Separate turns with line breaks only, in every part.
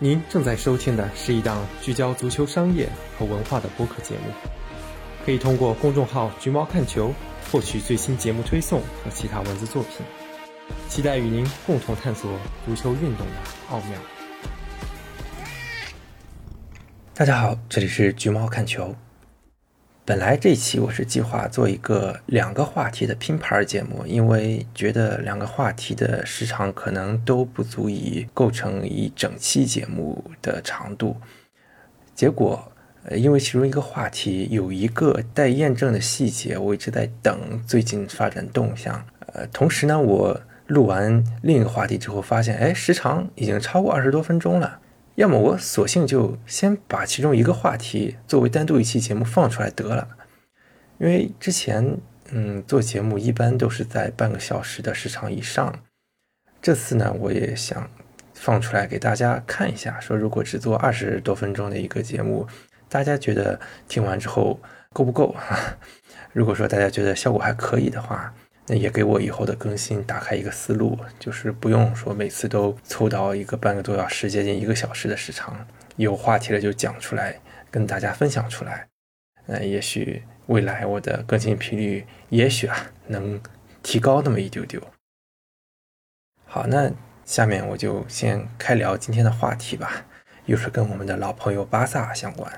您正在收听的是一档聚焦足球商业和文化的播客节目，可以通过公众号“橘猫看球”获取最新节目推送和其他文字作品。期待与您共同探索足球运动的奥妙。
大家好，这里是橘猫看球。本来这期我是计划做一个两个话题的拼盘节目，因为觉得两个话题的时长可能都不足以构成一整期节目的长度。结果，呃，因为其中一个话题有一个待验证的细节，我一直在等最近发展动向。呃，同时呢，我录完另一个话题之后，发现，哎，时长已经超过二十多分钟了。要么我索性就先把其中一个话题作为单独一期节目放出来得了，因为之前嗯做节目一般都是在半个小时的时长以上，这次呢我也想放出来给大家看一下，说如果只做二十多分钟的一个节目，大家觉得听完之后够不够？如果说大家觉得效果还可以的话。那也给我以后的更新打开一个思路，就是不用说每次都凑到一个半个多小时、接近一个小时的时长，有话题了就讲出来，跟大家分享出来。呃，也许未来我的更新频率，也许啊能提高那么一丢丢。好，那下面我就先开聊今天的话题吧，又是跟我们的老朋友巴萨相关。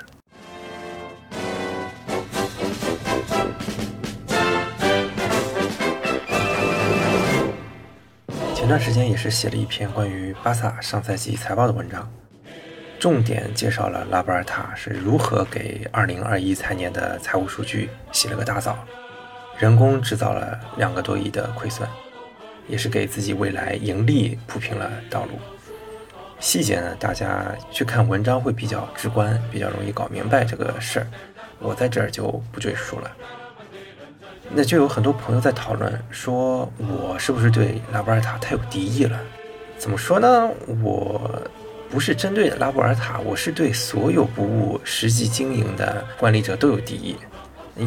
前段时间也是写了一篇关于巴萨上赛季财报的文章，重点介绍了拉波尔塔是如何给2021财年的财务数据洗了个大澡，人工制造了两个多亿的亏损，也是给自己未来盈利铺平了道路。细节呢，大家去看文章会比较直观，比较容易搞明白这个事儿，我在这儿就不赘述了。那就有很多朋友在讨论，说我是不是对拉波尔塔太有敌意了？怎么说呢？我不是针对拉波尔塔，我是对所有不务实际经营的管理者都有敌意。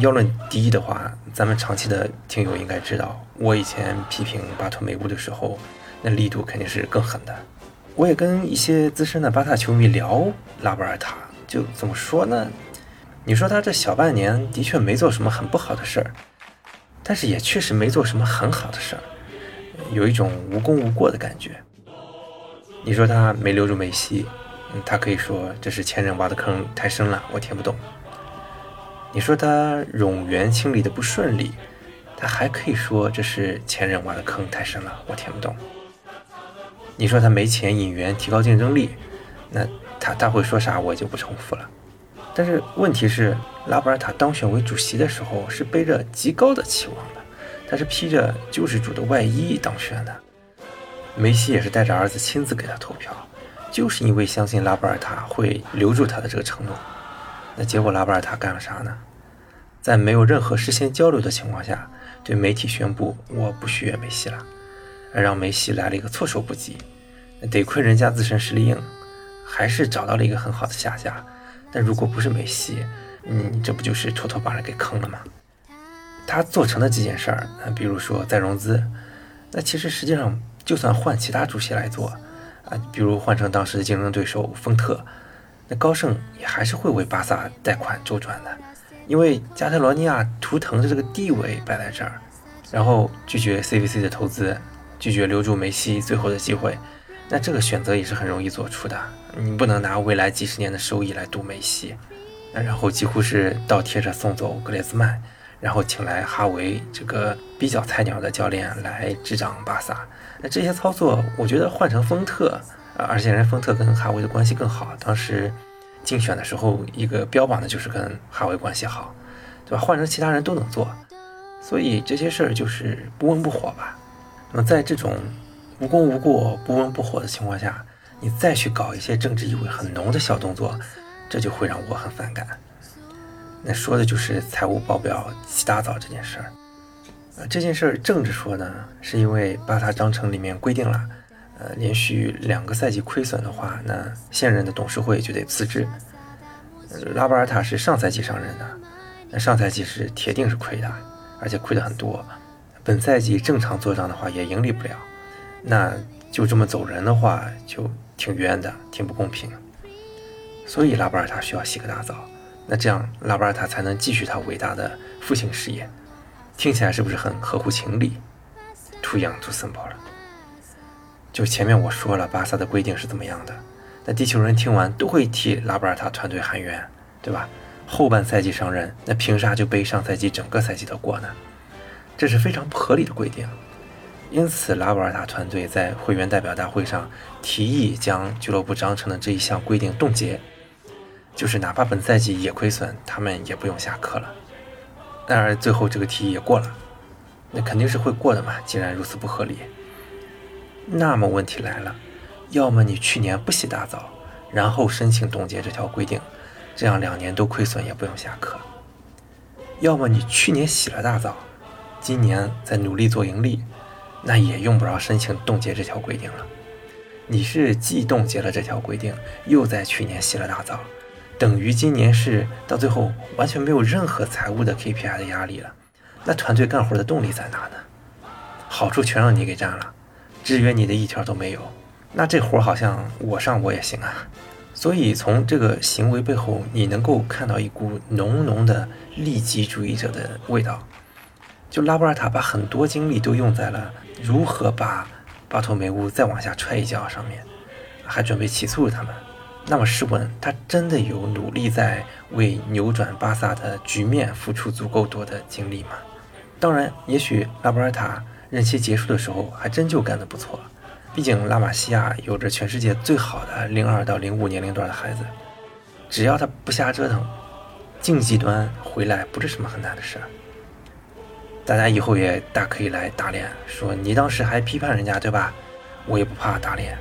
要论敌意的话，咱们长期的听友应该知道，我以前批评巴托梅乌的时候，那力度肯定是更狠的。我也跟一些资深的巴萨球迷聊拉波尔塔，就怎么说呢？你说他这小半年的确没做什么很不好的事儿。但是也确实没做什么很好的事儿，有一种无功无过的感觉。你说他没留住梅西，他可以说这是前任挖的坑太深了，我填不动。你说他冗员清理的不顺利，他还可以说这是前任挖的坑太深了，我填不动。你说他没钱引援提高竞争力，那他他会说啥我就不重复了。但是问题是，拉波尔塔当选为主席的时候是背着极高的期望的，他是披着救世主的外衣当选的。梅西也是带着儿子亲自给他投票，就是因为相信拉波尔塔会留住他的这个承诺。那结果拉波尔塔干了啥呢？在没有任何事先交流的情况下，对媒体宣布我不续约梅西了，而让梅西来了一个措手不及。得亏人家自身实力硬，还是找到了一个很好的下家。但如果不是梅西，你这不就是妥妥把人给坑了吗？他做成的几件事儿，比如说再融资，那其实实际上就算换其他主席来做，啊，比如换成当时的竞争对手丰特，那高盛也还是会为巴萨贷款周转的，因为加泰罗尼亚图腾的这个地位摆在这儿，然后拒绝 CVC 的投资，拒绝留住梅西最后的机会。那这个选择也是很容易做出的，你不能拿未来几十年的收益来赌梅西，那然后几乎是倒贴着送走格列兹曼，然后请来哈维这个比较菜鸟的教练来执掌巴萨。那这些操作，我觉得换成丰特，而且人丰特跟哈维的关系更好，当时竞选的时候一个标榜的就是跟哈维关系好，对吧？换成其他人都能做，所以这些事儿就是不温不火吧。那么在这种。无功无过、不温不火的情况下，你再去搞一些政治意味很浓的小动作，这就会让我很反感。那说的就是财务报表洗大澡这件事儿。呃，这件事儿政治说呢，是因为巴萨章程里面规定了，呃，连续两个赛季亏损的话，那现任的董事会就得辞职。拉波尔塔是上赛季上任的，那上赛季是铁定是亏的，而且亏的很多。本赛季正常做账的话，也盈利不了。那就这么走人的话，就挺冤的，挺不公平。所以拉波尔塔需要洗个大澡，那这样拉波尔塔才能继续他伟大的父亲事业。听起来是不是很合乎情理？Too young, too simple 了。就前面我说了，巴萨的规定是怎么样的，那地球人听完都会替拉波尔塔团队喊冤，对吧？后半赛季上任，那凭啥就背上赛季整个赛季的锅呢？这是非常不合理的规定。因此，拉波尔塔团队在会员代表大会上提议将俱乐部章程的这一项规定冻结，就是哪怕本赛季也亏损，他们也不用下课了。当然，最后这个提议也过了，那肯定是会过的嘛。既然如此不合理，那么问题来了：要么你去年不洗大澡，然后申请冻结这条规定，这样两年都亏损也不用下课；要么你去年洗了大澡，今年在努力做盈利，那也用不着申请冻结这条规定了。你是既冻结了这条规定，又在去年洗了大澡。等于今年是到最后完全没有任何财务的 KPI 的压力了，那团队干活的动力在哪呢？好处全让你给占了，制约你的一条都没有，那这活好像我上我也行啊。所以从这个行为背后，你能够看到一股浓浓的利己主义者的味道。就拉波尔塔把很多精力都用在了如何把巴托梅乌再往下踹一脚上面，还准备起诉他们。那么试问，他真的有努力在为扭转巴萨的局面付出足够多的精力吗？当然，也许拉波尔塔任期结束的时候还真就干得不错。毕竟拉玛西亚有着全世界最好的零二到零五年龄段的孩子，只要他不瞎折腾，竞技端回来不是什么很难的事儿。大家以后也大可以来打脸，说你当时还批判人家对吧？我也不怕打脸。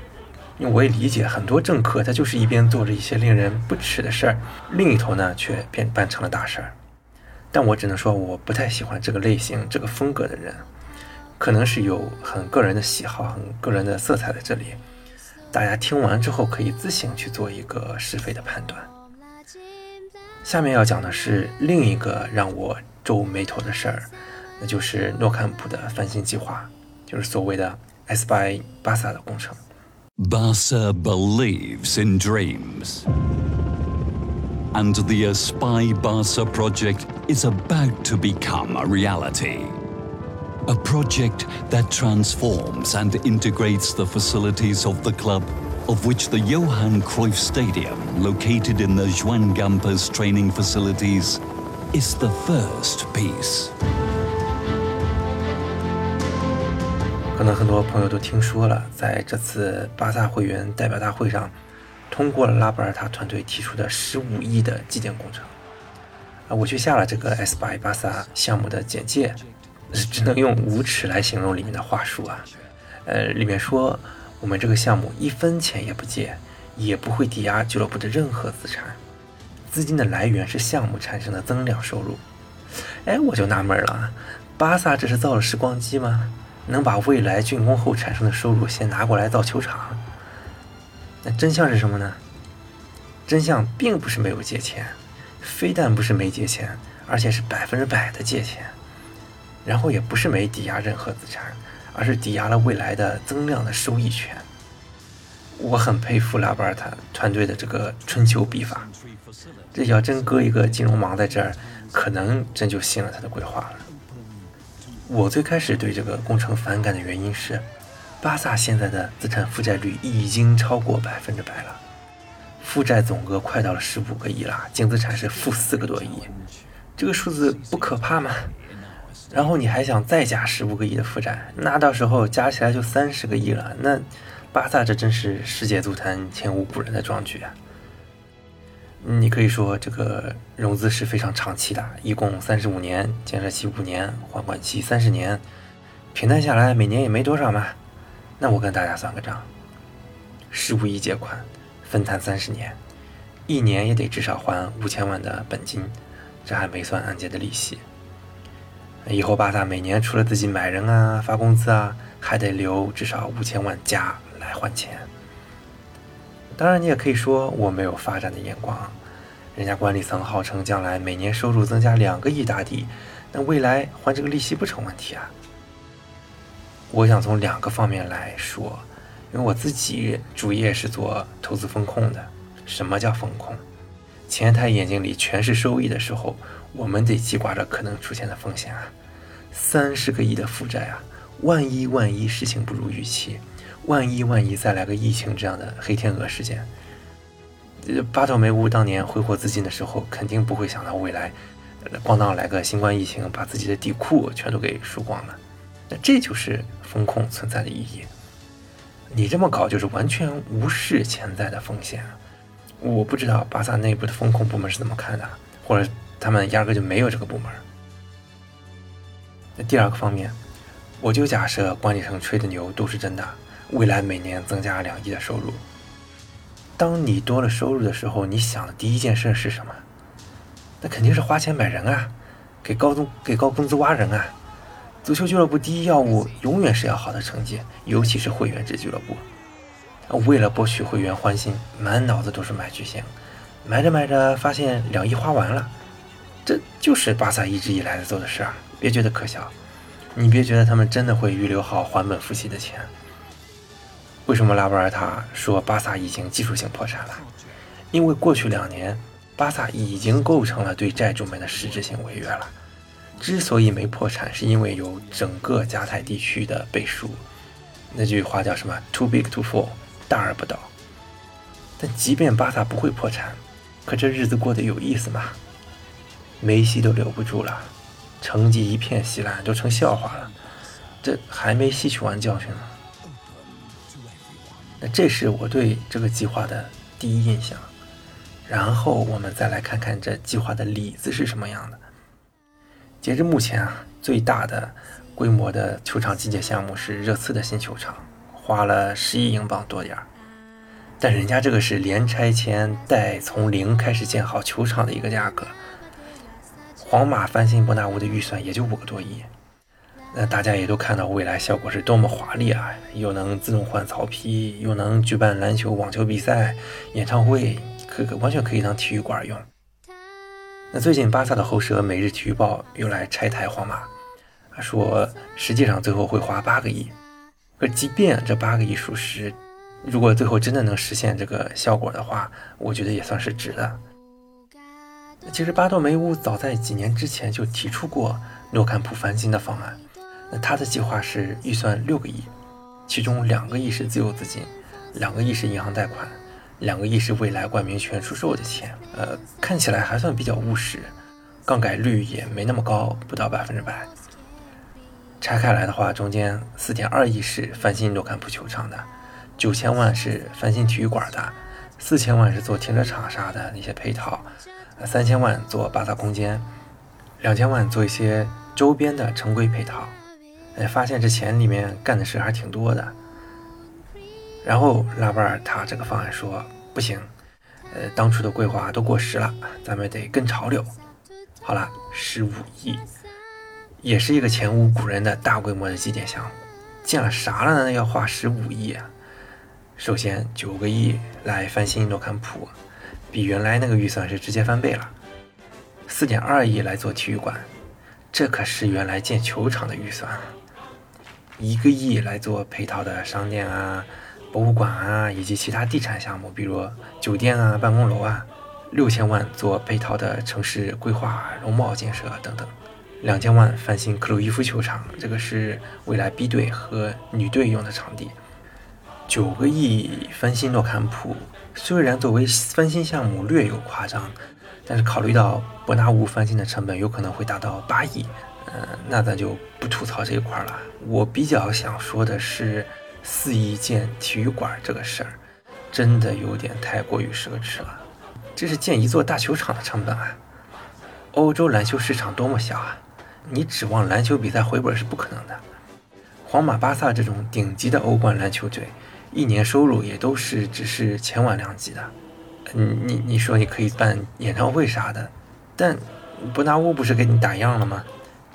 因为我也理解很多政客，他就是一边做着一些令人不齿的事儿，另一头呢却变办成了大事儿。但我只能说，我不太喜欢这个类型、这个风格的人，可能是有很个人的喜好、很个人的色彩在这里。大家听完之后可以自行去做一个是非的判断。下面要讲的是另一个让我皱眉头的事儿，那就是诺坎普的翻新计划，就是所谓的 S 八巴萨的工程。
Barca believes in dreams. And the Aspire Barca project is about to become a reality. A project that transforms and integrates the facilities of the club, of which the Johan Cruyff Stadium, located in the Juan Gampas training facilities, is the first piece.
可能很多朋友都听说了，在这次巴萨会员代表大会上，通过了拉波尔塔团队提出的十五亿的基建工程。啊，我去下了这个 S 八巴萨项目的简介，只能用无耻来形容里面的话术啊。呃，里面说我们这个项目一分钱也不借，也不会抵押俱乐部的任何资产，资金的来源是项目产生的增量收入。哎，我就纳闷了，巴萨这是造了时光机吗？能把未来竣工后产生的收入先拿过来造球场，那真相是什么呢？真相并不是没有借钱，非但不是没借钱，而且是百分之百的借钱，然后也不是没抵押任何资产，而是抵押了未来的增量的收益权。我很佩服拉巴尔塔团队的这个春秋笔法，这要真搁一个金融盲在这儿，可能真就信了他的规划了。我最开始对这个工程反感的原因是，巴萨现在的资产负债率已经超过百分之百了，负债总额快到了十五个亿了，净资产是负四个多亿，这个数字不可怕吗？然后你还想再加十五个亿的负债，那到时候加起来就三十个亿了，那巴萨这真是世界足坛前无古人的壮举啊！你可以说这个融资是非常长期的，一共三十五年，建设期五年，还款期三十年，平摊下来每年也没多少嘛。那我跟大家算个账，十五亿借款，分摊三十年，一年也得至少还五千万的本金，这还没算按揭的利息。以后巴萨每年除了自己买人啊、发工资啊，还得留至少五千万加来还钱。当然，你也可以说我没有发展的眼光。人家管理层号称将来每年收入增加两个亿大底，那未来还这个利息不成问题啊？我想从两个方面来说，因为我自己主业是做投资风控的。什么叫风控？前台眼睛里全是收益的时候，我们得记挂着可能出现的风险啊！三十个亿的负债啊，万一万一事情不如预期，万一万一再来个疫情这样的黑天鹅事件，巴托梅乌当年挥霍资金的时候，肯定不会想到未来，咣当来个新冠疫情，把自己的底库全都给输光了。那这就是风控存在的意义。你这么搞，就是完全无视潜在的风险。我不知道巴萨内部的风控部门是怎么看的，或者他们压根就没有这个部门。那第二个方面，我就假设管理层吹的牛都是真的，未来每年增加两亿的收入。当你多了收入的时候，你想的第一件事是什么？那肯定是花钱买人啊，给高工给高工资挖人啊。足球俱乐部第一要务永远是要好的成绩，尤其是会员制俱乐部。为了博取会员欢心，满脑子都是买巨星，买着买着发现两亿花完了，这就是巴萨一直以来在做的事儿。别觉得可笑，你别觉得他们真的会预留好还本付息的钱。为什么拉波尔塔说巴萨已经技术性破产了？因为过去两年，巴萨已经构成了对债主们的实质性违约了。之所以没破产，是因为有整个加泰地区的背书。那句话叫什么？Too big to fall，大而不倒。但即便巴萨不会破产，可这日子过得有意思吗？梅西都留不住了，成绩一片稀烂，都成笑话了。这还没吸取完教训呢。这是我对这个计划的第一印象。然后我们再来看看这计划的里子是什么样的。截至目前啊，最大的规模的球场基建项目是热刺的新球场，花了十亿英镑多点儿。但人家这个是连拆迁带从零开始建好球场的一个价格。皇马翻新伯纳乌的预算也就五个多亿。那大家也都看到未来效果是多么华丽啊！又能自动换草皮，又能举办篮球、网球比赛、演唱会，可可完全可以当体育馆用。那最近巴萨的后舌《每日体育报》又来拆台皇马，说实际上最后会花八个亿。可即便这八个亿属实，如果最后真的能实现这个效果的话，我觉得也算是值的。其实巴托梅乌早在几年之前就提出过诺坎普翻新的方案，他的计划是预算六个亿，其中两个亿是自有资金，两个亿是银行贷款。两个亿是未来冠名权出售的钱，呃，看起来还算比较务实，杠杆率也没那么高，不到百分之百。拆开来的话，中间四点二亿是翻新诺坎普球场的，九千万是翻新体育馆的，四千万是做停车场啥的那些配套，三千万做巴萨空间，两千万做一些周边的常规配套。哎，发现这钱里面干的事还挺多的。然后拉波尔塔这个方案说不行，呃，当初的规划都过时了，咱们得跟潮流。好了，十五亿，也是一个前无古人的大规模的基建项目，建了啥了呢？要花十五亿啊！首先九个亿来翻新诺坎普，比原来那个预算是直接翻倍了。四点二亿来做体育馆，这可是原来建球场的预算。一个亿来做配套的商店啊。博物馆啊，以及其他地产项目，比如酒店啊、办公楼啊，六千万做配套的城市规划、容貌建设等等，两千万翻新克鲁伊夫球场，这个是未来 B 队和女队用的场地，九个亿翻新诺坎普，虽然作为翻新项目略有夸张，但是考虑到伯纳乌翻新的成本有可能会达到八亿，嗯，那咱就不吐槽这一块了。我比较想说的是。四亿建体育馆这个事儿，真的有点太过于奢侈了。这是建一座大球场的成本啊！欧洲篮球市场多么小啊！你指望篮球比赛回本是不可能的。皇马、巴萨这种顶级的欧冠篮球队，一年收入也都是只是千万两级的。嗯你你说你可以办演唱会啥的，但伯纳乌不是给你打样了吗？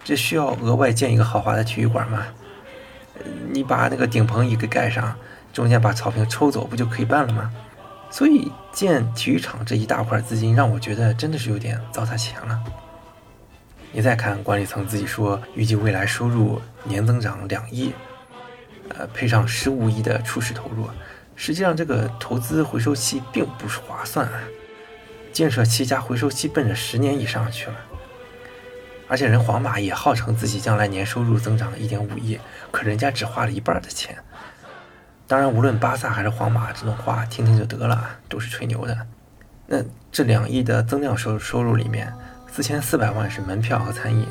这需要额外建一个豪华的体育馆吗？你把那个顶棚也给盖上，中间把草坪抽走，不就可以办了吗？所以建体育场这一大块资金，让我觉得真的是有点糟蹋钱了。你再看管理层自己说，预计未来收入年增长两亿，呃，配上十五亿的初始投入，实际上这个投资回收期并不是划算啊。建设期加回收期奔着十年以上去了，而且人皇马也号称自己将来年收入增长一点五亿，可人家只花了一半的钱。当然，无论巴萨还是皇马，这种话听听就得了，都是吹牛的。那这两亿的增量收收入里面，四千四百万是门票和餐饮，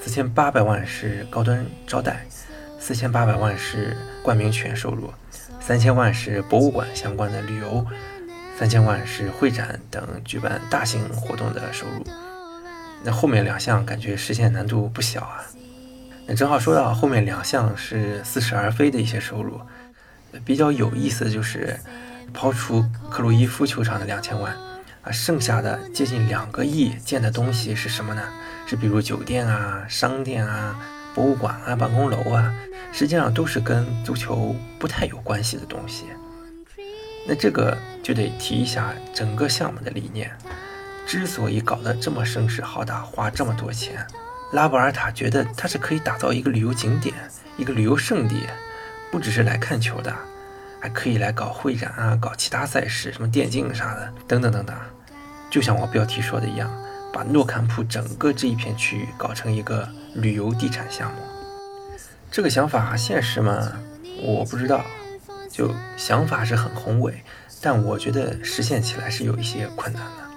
四千八百万是高端招待，四千八百万是冠名权收入，三千万是博物馆相关的旅游，三千万是会展等举办大型活动的收入。那后面两项感觉实现难度不小啊。那正好说到后面两项是似是而非的一些收入。比较有意思的就是，抛除克鲁伊夫球场的两千万啊，剩下的接近两个亿建的东西是什么呢？是比如酒店啊、商店啊、博物馆啊、办公楼啊，实际上都是跟足球不太有关系的东西。那这个就得提一下整个项目的理念。之所以搞得这么声势浩大，花这么多钱，拉波尔塔觉得它是可以打造一个旅游景点、一个旅游胜地。不只是来看球的，还可以来搞会展啊，搞其他赛事，什么电竞啥的，等等等等。就像我标题说的一样，把诺坎普整个这一片区域搞成一个旅游地产项目。这个想法现实吗？我不知道。就想法是很宏伟，但我觉得实现起来是有一些困难的。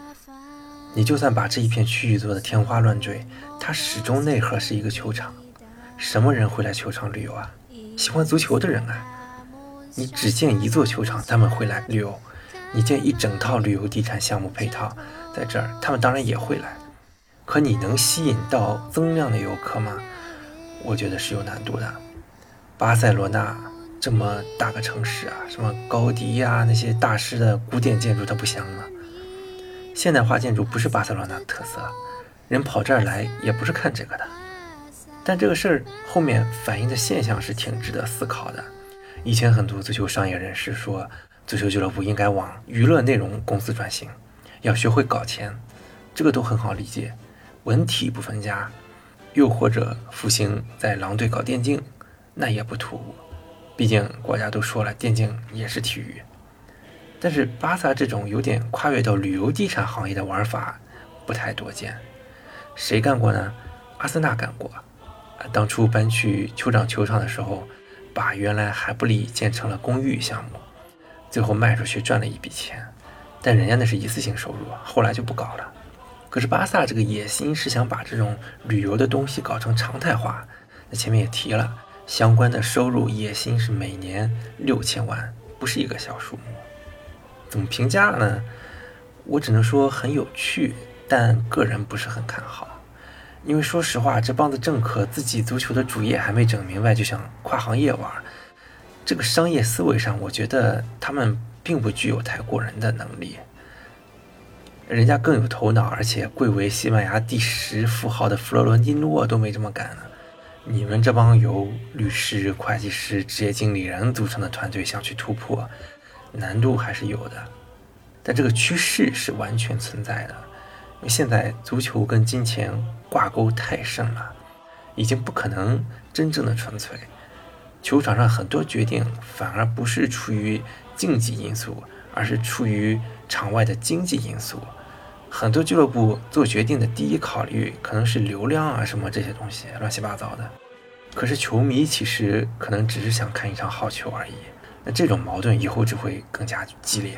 你就算把这一片区域做的天花乱坠，它始终内核是一个球场。什么人会来球场旅游啊？喜欢足球的人啊，你只建一座球场，他们会来旅游；你建一整套旅游地产项目配套在这儿，他们当然也会来。可你能吸引到增量的游客吗？我觉得是有难度的。巴塞罗那这么大个城市啊，什么高迪呀那些大师的古典建筑，它不香吗？现代化建筑不是巴塞罗那的特色，人跑这儿来也不是看这个的。但这个事儿后面反映的现象是挺值得思考的。以前很多足球商业人士说，足球俱乐部应该往娱乐内容公司转型，要学会搞钱，这个都很好理解，文体不分家。又或者复兴在狼队搞电竞，那也不突兀，毕竟国家都说了，电竞也是体育。但是巴萨这种有点跨越到旅游地产行业的玩法，不太多见。谁干过呢？阿森纳干过。当初搬去酋长球场的时候，把原来海布里建成了公寓项目，最后卖出去赚了一笔钱，但人家那是一次性收入，后来就不搞了。可是巴萨这个野心是想把这种旅游的东西搞成常态化，那前面也提了，相关的收入野心是每年六千万，不是一个小数目。怎么评价呢？我只能说很有趣，但个人不是很看好。因为说实话，这帮子政客自己足球的主业还没整明白，就想跨行业玩，这个商业思维上，我觉得他们并不具有太过人的能力。人家更有头脑，而且贵为西班牙第十富豪的弗洛伦蒂诺都没这么干呢。你们这帮由律师、会计师、职业经理人组成的团队想去突破，难度还是有的。但这个趋势是完全存在的。因为现在足球跟金钱挂钩太深了，已经不可能真正的纯粹。球场上很多决定反而不是出于竞技因素，而是出于场外的经济因素。很多俱乐部做决定的第一考虑可能是流量啊什么这些东西，乱七八糟的。可是球迷其实可能只是想看一场好球而已。那这种矛盾以后只会更加激烈。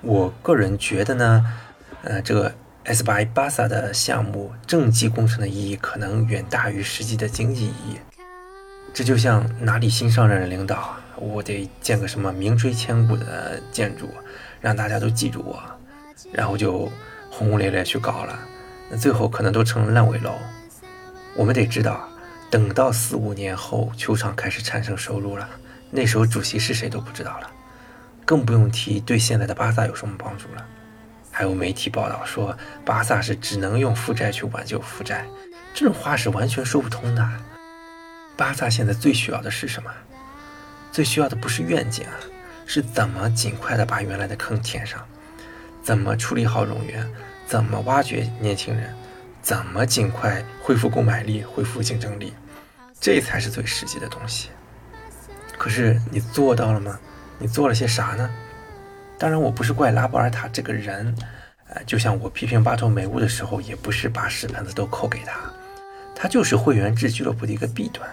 我个人觉得呢，呃，这个。S 八巴萨的项目政绩工程的意义可能远大于实际的经济意义。这就像哪里新上任的领导，我得建个什么名垂千古的建筑，让大家都记住我，然后就轰轰烈烈去搞了，那最后可能都成了烂尾楼。我们得知道，等到四五年后球场开始产生收入了，那时候主席是谁都不知道了，更不用提对现在的巴萨有什么帮助了。还有媒体报道说，巴萨是只能用负债去挽救负债，这种话是完全说不通的。巴萨现在最需要的是什么？最需要的不是愿景啊，是怎么尽快的把原来的坑填上，怎么处理好冗员，怎么挖掘年轻人，怎么尽快恢复购买力、恢复竞争力，这才是最实际的东西。可是你做到了吗？你做了些啥呢？当然，我不是怪拉波尔塔这个人，呃，就像我批评巴托梅乌的时候，也不是把屎盆子都扣给他，他就是会员制俱乐部的一个弊端，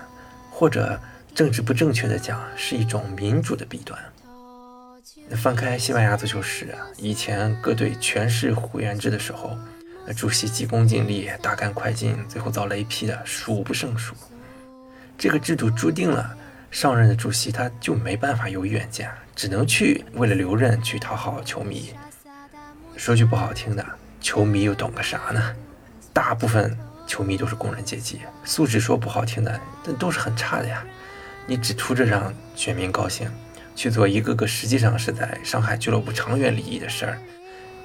或者政治不正确的讲，是一种民主的弊端。那翻开西班牙足球史啊，以前各队全是会员制的时候，主席急功近利、大干快进，最后遭雷劈的数不胜数。这个制度注定了上任的主席他就没办法有远见，只能去为了留任去讨好球迷。说句不好听的，球迷又懂个啥呢？大部分球迷都是工人阶级，素质说不好听的，但都是很差的呀。你只图着让选民高兴，去做一个个实际上是在伤害俱乐部长远利益的事儿，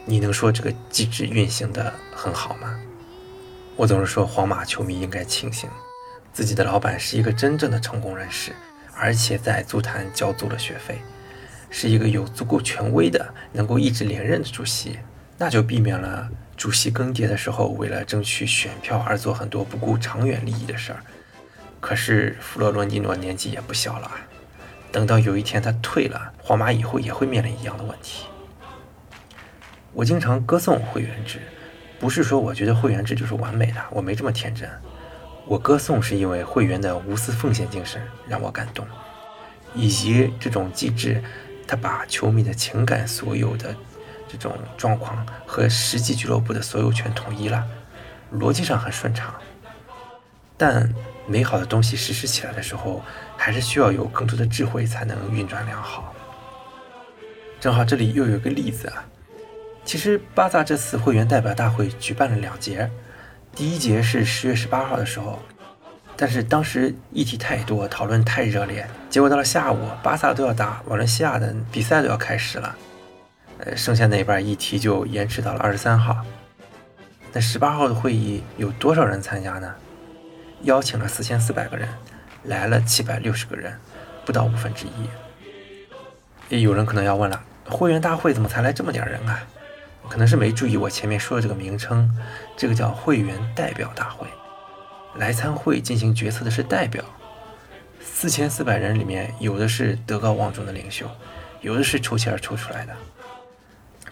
你能说这个机制运行的很好吗？我总是说，皇马球迷应该庆幸。自己的老板是一个真正的成功人士，而且在足坛交足了学费，是一个有足够权威的、能够一直连任的主席，那就避免了主席更迭的时候为了争取选票而做很多不顾长远利益的事儿。可是弗洛伦蒂诺年纪也不小了，等到有一天他退了，皇马以后也会面临一样的问题。我经常歌颂会员制，不是说我觉得会员制就是完美的，我没这么天真。我歌颂是因为会员的无私奉献精神让我感动，以及这种机制，他把球迷的情感所有的这种状况和实际俱乐部的所有权统一了，逻辑上很顺畅。但美好的东西实施起来的时候，还是需要有更多的智慧才能运转良好。正好这里又有个例子啊，其实巴萨这次会员代表大会举办了两节。第一节是十月十八号的时候，但是当时议题太多，讨论太热烈，结果到了下午，巴萨都要打瓦伦西亚的比赛都要开始了，呃，剩下那一半议题就延迟到了二十三号。那十八号的会议有多少人参加呢？邀请了四千四百个人，来了七百六十个人，不到五分之一。有人可能要问了，会员大会怎么才来这么点人啊？可能是没注意我前面说的这个名称，这个叫会员代表大会，来参会进行决策的是代表。四千四百人里面，有的是德高望重的领袖，有的是抽签抽出来的。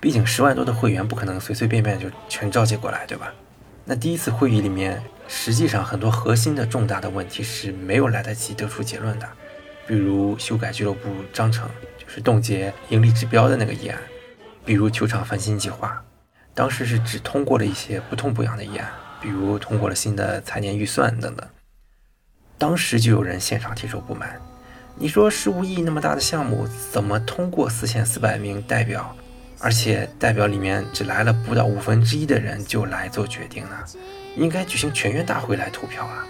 毕竟十万多的会员不可能随随便便就全召集过来，对吧？那第一次会议里面，实际上很多核心的重大的问题是没有来得及得出结论的，比如修改俱乐部章程，就是冻结盈利指标的那个议案。比如球场翻新计划，当时是只通过了一些不痛不痒的议案，比如通过了新的财年预算等等。当时就有人现场提出不满，你说十五亿那么大的项目，怎么通过四千四百名代表，而且代表里面只来了不到五分之一的人就来做决定呢？应该举行全员大会来投票啊！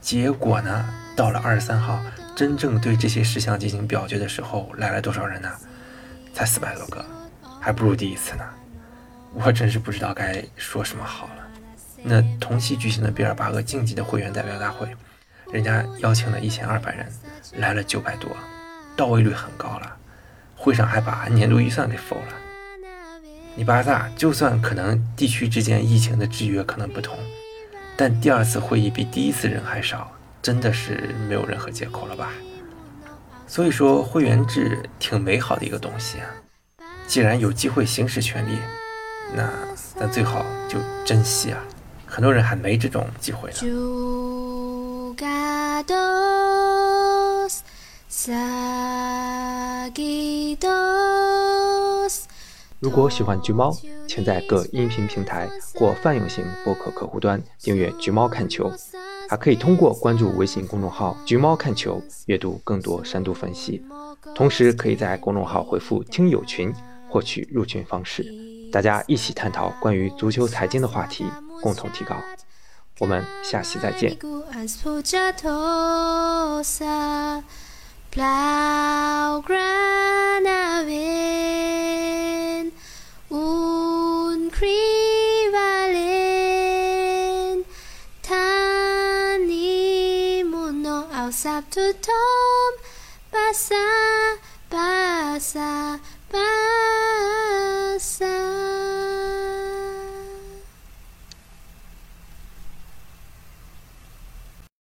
结果呢，到了二十三号，真正对这些事项进行表决的时候，来了多少人呢？才四百多个。还不如第一次呢，我真是不知道该说什么好了。那同期举行的比尔巴鄂竞技的会员代表大会，人家邀请了一千二百人，来了九百多，到位率很高了。会上还把年度预算给否了。你巴萨就算可能地区之间疫情的制约可能不同，但第二次会议比第一次人还少，真的是没有任何借口了吧？所以说会员制挺美好的一个东西啊。既然有机会行使权利，那咱最好就珍惜啊！很多人还没这种机会呢。
如果喜欢橘猫，请在各音频平台或泛用型播客客户端订阅《橘猫看球》，还可以通过关注微信公众号“橘猫看球”阅读更多深度分析。同时，可以在公众号回复“听友群”。获取入群方式，大家一起探讨关于足球财经的话题，共同提高。我们下期再见。pasa